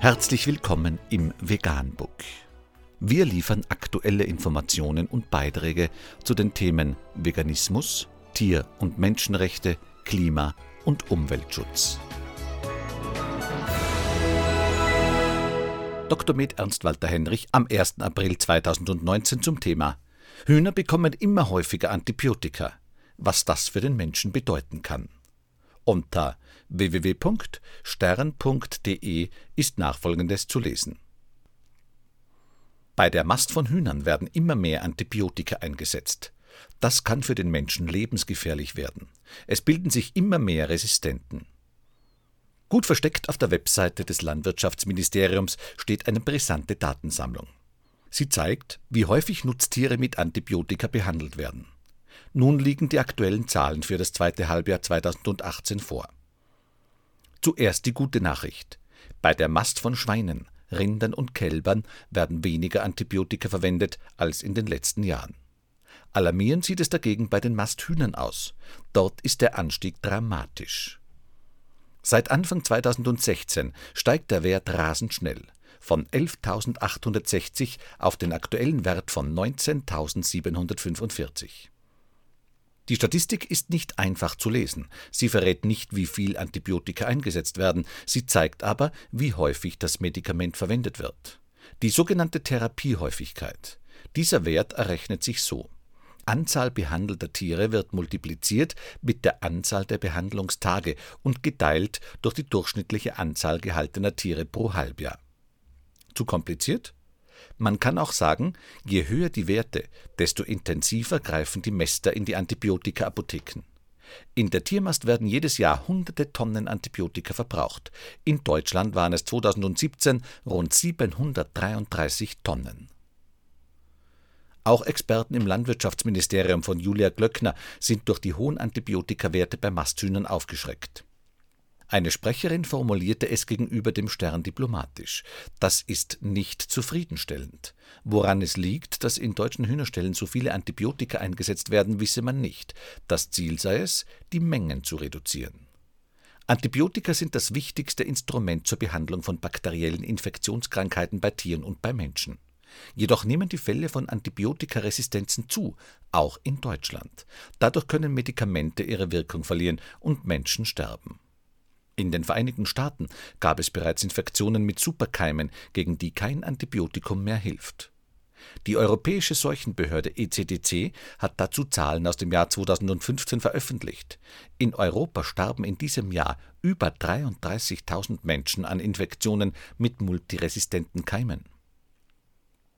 Herzlich willkommen im Veganbook. Wir liefern aktuelle Informationen und Beiträge zu den Themen Veganismus, Tier- und Menschenrechte, Klima- und Umweltschutz. Dr. Med Ernst Walter Henrich am 1. April 2019 zum Thema Hühner bekommen immer häufiger Antibiotika, was das für den Menschen bedeuten kann. Unter www.stern.de ist nachfolgendes zu lesen. Bei der Mast von Hühnern werden immer mehr Antibiotika eingesetzt. Das kann für den Menschen lebensgefährlich werden. Es bilden sich immer mehr Resistenten. Gut versteckt auf der Webseite des Landwirtschaftsministeriums steht eine brisante Datensammlung. Sie zeigt, wie häufig Nutztiere mit Antibiotika behandelt werden. Nun liegen die aktuellen Zahlen für das zweite Halbjahr 2018 vor. Zuerst die gute Nachricht. Bei der Mast von Schweinen, Rindern und Kälbern werden weniger Antibiotika verwendet als in den letzten Jahren. Alarmierend sieht es dagegen bei den Masthühnern aus. Dort ist der Anstieg dramatisch. Seit Anfang 2016 steigt der Wert rasend schnell von 11.860 auf den aktuellen Wert von 19.745. Die Statistik ist nicht einfach zu lesen. Sie verrät nicht, wie viel Antibiotika eingesetzt werden, sie zeigt aber, wie häufig das Medikament verwendet wird. Die sogenannte Therapiehäufigkeit. Dieser Wert errechnet sich so. Anzahl behandelter Tiere wird multipliziert mit der Anzahl der Behandlungstage und geteilt durch die durchschnittliche Anzahl gehaltener Tiere pro Halbjahr. Zu kompliziert? Man kann auch sagen, je höher die Werte, desto intensiver greifen die Mäster in die Antibiotika-Apotheken. In der Tiermast werden jedes Jahr hunderte Tonnen Antibiotika verbraucht. In Deutschland waren es 2017 rund 733 Tonnen. Auch Experten im Landwirtschaftsministerium von Julia Glöckner sind durch die hohen Antibiotikawerte bei Masthühnern aufgeschreckt. Eine Sprecherin formulierte es gegenüber dem Stern diplomatisch. Das ist nicht zufriedenstellend. Woran es liegt, dass in deutschen Hühnerställen so viele Antibiotika eingesetzt werden, wisse man nicht. Das Ziel sei es, die Mengen zu reduzieren. Antibiotika sind das wichtigste Instrument zur Behandlung von bakteriellen Infektionskrankheiten bei Tieren und bei Menschen. Jedoch nehmen die Fälle von Antibiotikaresistenzen zu, auch in Deutschland. Dadurch können Medikamente ihre Wirkung verlieren und Menschen sterben. In den Vereinigten Staaten gab es bereits Infektionen mit Superkeimen, gegen die kein Antibiotikum mehr hilft. Die Europäische Seuchenbehörde ECDC hat dazu Zahlen aus dem Jahr 2015 veröffentlicht. In Europa starben in diesem Jahr über 33.000 Menschen an Infektionen mit multiresistenten Keimen.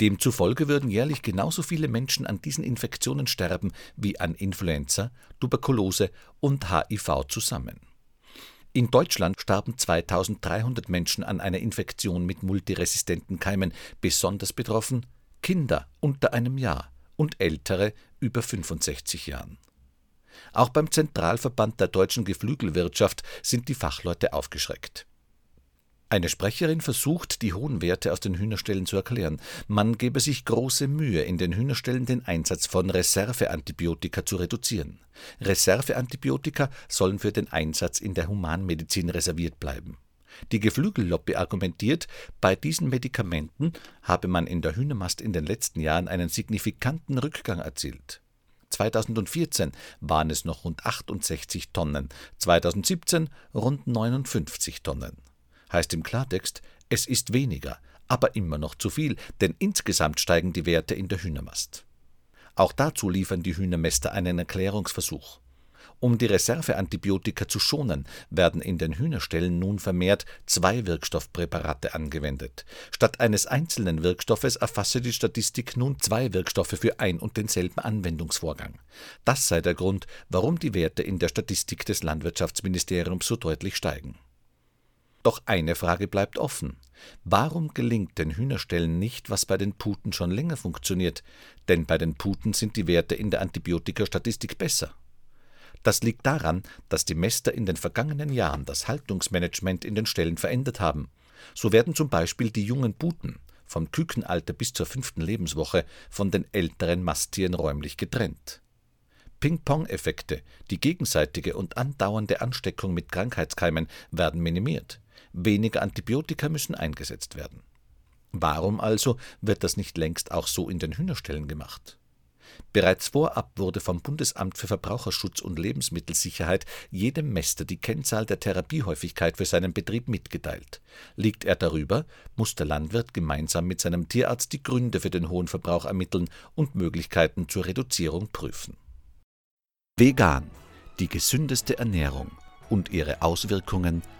Demzufolge würden jährlich genauso viele Menschen an diesen Infektionen sterben wie an Influenza, Tuberkulose und HIV zusammen. In Deutschland starben 2300 Menschen an einer Infektion mit multiresistenten Keimen, besonders betroffen Kinder unter einem Jahr und Ältere über 65 Jahren. Auch beim Zentralverband der deutschen Geflügelwirtschaft sind die Fachleute aufgeschreckt. Eine Sprecherin versucht, die hohen Werte aus den Hühnerställen zu erklären. Man gebe sich große Mühe, in den Hühnerställen den Einsatz von Reserveantibiotika zu reduzieren. Reserveantibiotika sollen für den Einsatz in der Humanmedizin reserviert bleiben. Die Geflügellobby argumentiert, bei diesen Medikamenten habe man in der Hühnermast in den letzten Jahren einen signifikanten Rückgang erzielt. 2014 waren es noch rund 68 Tonnen, 2017 rund 59 Tonnen heißt im Klartext, es ist weniger, aber immer noch zu viel, denn insgesamt steigen die Werte in der Hühnermast. Auch dazu liefern die Hühnermäster einen Erklärungsversuch. Um die Reserveantibiotika zu schonen, werden in den Hühnerställen nun vermehrt zwei Wirkstoffpräparate angewendet. Statt eines einzelnen Wirkstoffes erfasse die Statistik nun zwei Wirkstoffe für ein und denselben Anwendungsvorgang. Das sei der Grund, warum die Werte in der Statistik des Landwirtschaftsministeriums so deutlich steigen. Doch eine Frage bleibt offen. Warum gelingt den Hühnerstellen nicht, was bei den Puten schon länger funktioniert? Denn bei den Puten sind die Werte in der Antibiotikastatistik besser. Das liegt daran, dass die Mäster in den vergangenen Jahren das Haltungsmanagement in den Ställen verändert haben. So werden zum Beispiel die jungen Puten vom Kükenalter bis zur fünften Lebenswoche von den älteren Masttieren räumlich getrennt. Ping-Pong-Effekte, die gegenseitige und andauernde Ansteckung mit Krankheitskeimen werden minimiert. Weniger Antibiotika müssen eingesetzt werden. Warum also wird das nicht längst auch so in den Hühnerställen gemacht? Bereits vorab wurde vom Bundesamt für Verbraucherschutz und Lebensmittelsicherheit jedem Mäster die Kennzahl der Therapiehäufigkeit für seinen Betrieb mitgeteilt. Liegt er darüber, muss der Landwirt gemeinsam mit seinem Tierarzt die Gründe für den hohen Verbrauch ermitteln und Möglichkeiten zur Reduzierung prüfen. Vegan, die gesündeste Ernährung und ihre Auswirkungen